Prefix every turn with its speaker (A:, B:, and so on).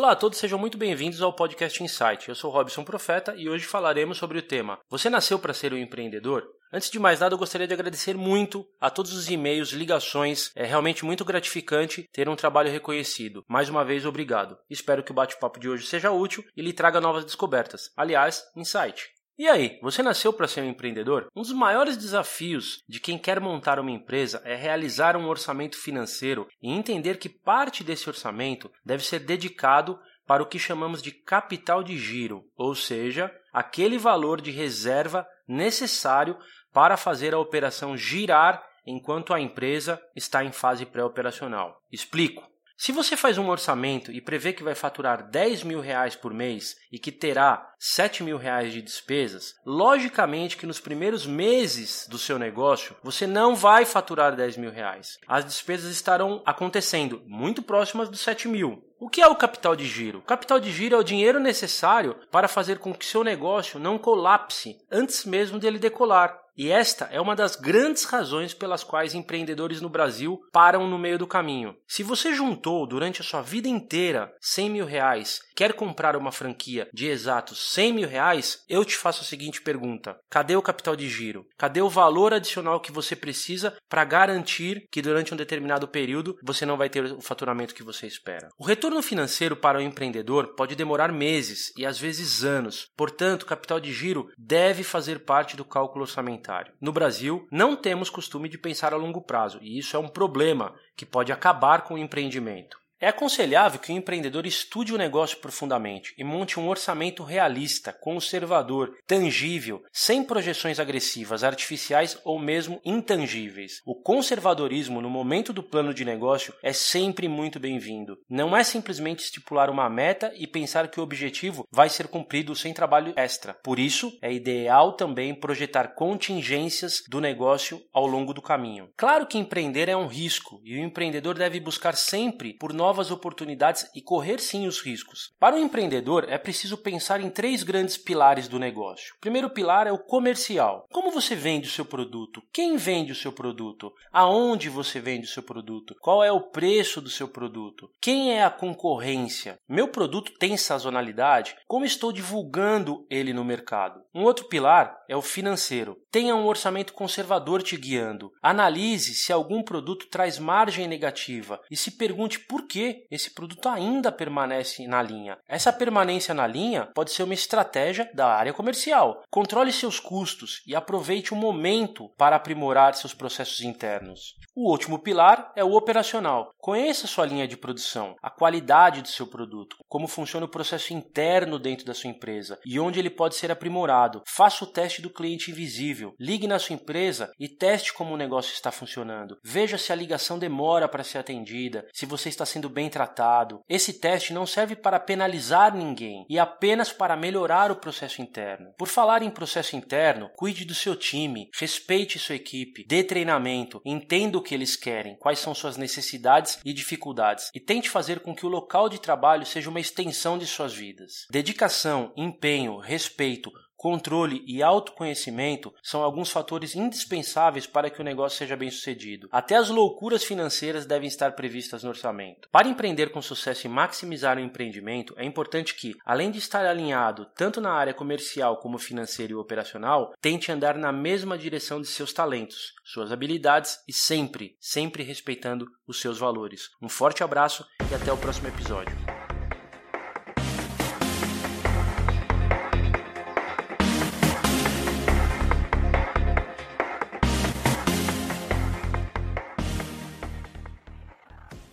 A: Olá a todos, sejam muito bem-vindos ao podcast Insight. Eu sou Robson Profeta e hoje falaremos sobre o tema Você nasceu para ser um empreendedor? Antes de mais nada, eu gostaria de agradecer muito a todos os e-mails, ligações. É realmente muito gratificante ter um trabalho reconhecido. Mais uma vez, obrigado. Espero que o bate-papo de hoje seja útil e lhe traga novas descobertas. Aliás, insight. E aí, você nasceu para ser um empreendedor? Um dos maiores desafios de quem quer montar uma empresa é realizar um orçamento financeiro e entender que parte desse orçamento deve ser dedicado para o que chamamos de capital de giro, ou seja, aquele valor de reserva necessário para fazer a operação girar enquanto a empresa está em fase pré-operacional. Explico. Se você faz um orçamento e prevê que vai faturar 10 mil reais por mês e que terá 7 mil reais de despesas, logicamente que nos primeiros meses do seu negócio você não vai faturar 10 mil reais. As despesas estarão acontecendo muito próximas dos 7 mil. O que é o capital de giro? O capital de giro é o dinheiro necessário para fazer com que seu negócio não colapse antes mesmo dele decolar. E esta é uma das grandes razões pelas quais empreendedores no Brasil param no meio do caminho. Se você juntou durante a sua vida inteira 100 mil reais, quer comprar uma franquia de exatos 100 mil reais, eu te faço a seguinte pergunta: cadê o capital de giro? Cadê o valor adicional que você precisa para garantir que durante um determinado período você não vai ter o faturamento que você espera? O retorno financeiro para o empreendedor pode demorar meses e às vezes anos. Portanto, capital de giro deve fazer parte do cálculo orçamentário. No Brasil, não temos costume de pensar a longo prazo, e isso é um problema que pode acabar com o empreendimento. É aconselhável que o empreendedor estude o negócio profundamente e monte um orçamento realista, conservador, tangível, sem projeções agressivas, artificiais ou mesmo intangíveis. O conservadorismo no momento do plano de negócio é sempre muito bem-vindo. Não é simplesmente estipular uma meta e pensar que o objetivo vai ser cumprido sem trabalho extra. Por isso, é ideal também projetar contingências do negócio ao longo do caminho. Claro que empreender é um risco e o empreendedor deve buscar sempre por novas novas oportunidades e correr sim os riscos. Para o empreendedor, é preciso pensar em três grandes pilares do negócio. O primeiro pilar é o comercial. Como você vende o seu produto? Quem vende o seu produto? Aonde você vende o seu produto? Qual é o preço do seu produto? Quem é a concorrência? Meu produto tem sazonalidade? Como estou divulgando ele no mercado? Um outro pilar é o financeiro. Tenha um orçamento conservador te guiando. Analise se algum produto traz margem negativa e se pergunte por que que esse produto ainda permanece na linha. Essa permanência na linha pode ser uma estratégia da área comercial. Controle seus custos e aproveite o momento para aprimorar seus processos internos. O último pilar é o operacional. Conheça sua linha de produção, a qualidade do seu produto, como funciona o processo interno dentro da sua empresa e onde ele pode ser aprimorado. Faça o teste do cliente invisível. Ligue na sua empresa e teste como o negócio está funcionando. Veja se a ligação demora para ser atendida, se você está sendo bem tratado. Esse teste não serve para penalizar ninguém e apenas para melhorar o processo interno. Por falar em processo interno, cuide do seu time, respeite sua equipe, dê treinamento, entenda o que eles querem, quais são suas necessidades e dificuldades e tente fazer com que o local de trabalho seja uma extensão de suas vidas. Dedicação, empenho, respeito, Controle e autoconhecimento são alguns fatores indispensáveis para que o negócio seja bem sucedido. Até as loucuras financeiras devem estar previstas no orçamento. Para empreender com sucesso e maximizar o empreendimento, é importante que, além de estar alinhado tanto na área comercial como financeira e operacional, tente andar na mesma direção de seus talentos, suas habilidades e sempre, sempre respeitando os seus valores. Um forte abraço e até o próximo episódio.